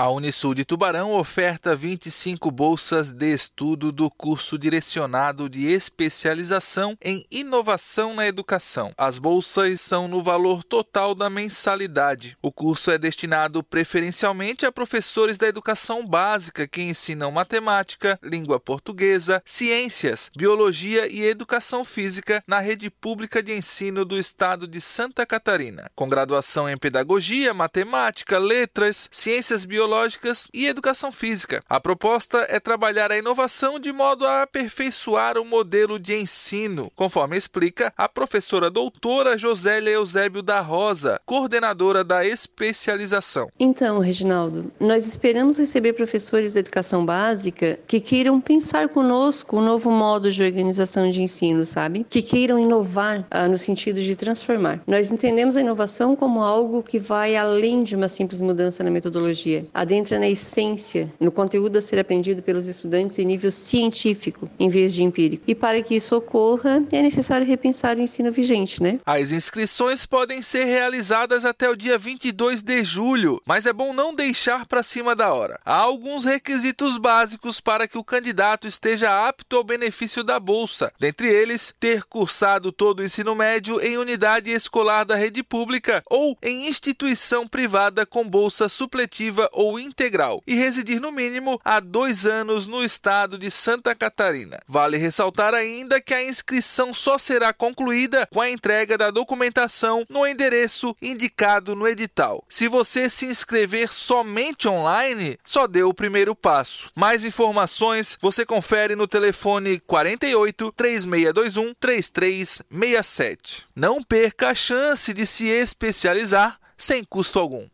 A Unisul de Tubarão oferta 25 bolsas de estudo do curso direcionado de especialização em inovação na educação. As bolsas são no valor total da mensalidade. O curso é destinado preferencialmente a professores da educação básica que ensinam matemática, língua portuguesa, ciências, biologia e educação física na rede pública de ensino do estado de Santa Catarina, com graduação em pedagogia, matemática, letras, ciências biológicas biológicas e educação física. A proposta é trabalhar a inovação de modo a aperfeiçoar o modelo de ensino, conforme explica a professora doutora Josélia Eusébio da Rosa, coordenadora da especialização. Então, Reginaldo, nós esperamos receber professores da educação básica que queiram pensar conosco um novo modo de organização de ensino, sabe? Que queiram inovar ah, no sentido de transformar. Nós entendemos a inovação como algo que vai além de uma simples mudança na metodologia adentra na essência, no conteúdo a ser aprendido pelos estudantes em nível científico, em vez de empírico. E para que isso ocorra, é necessário repensar o ensino vigente, né? As inscrições podem ser realizadas até o dia 22 de julho, mas é bom não deixar para cima da hora. Há alguns requisitos básicos para que o candidato esteja apto ao benefício da bolsa, dentre eles, ter cursado todo o ensino médio em unidade escolar da rede pública ou em instituição privada com bolsa supletiva ou integral e residir no mínimo há dois anos no estado de Santa Catarina. Vale ressaltar ainda que a inscrição só será concluída com a entrega da documentação no endereço indicado no edital. Se você se inscrever somente online, só deu o primeiro passo. Mais informações você confere no telefone 48 3621 3367. Não perca a chance de se especializar sem custo algum.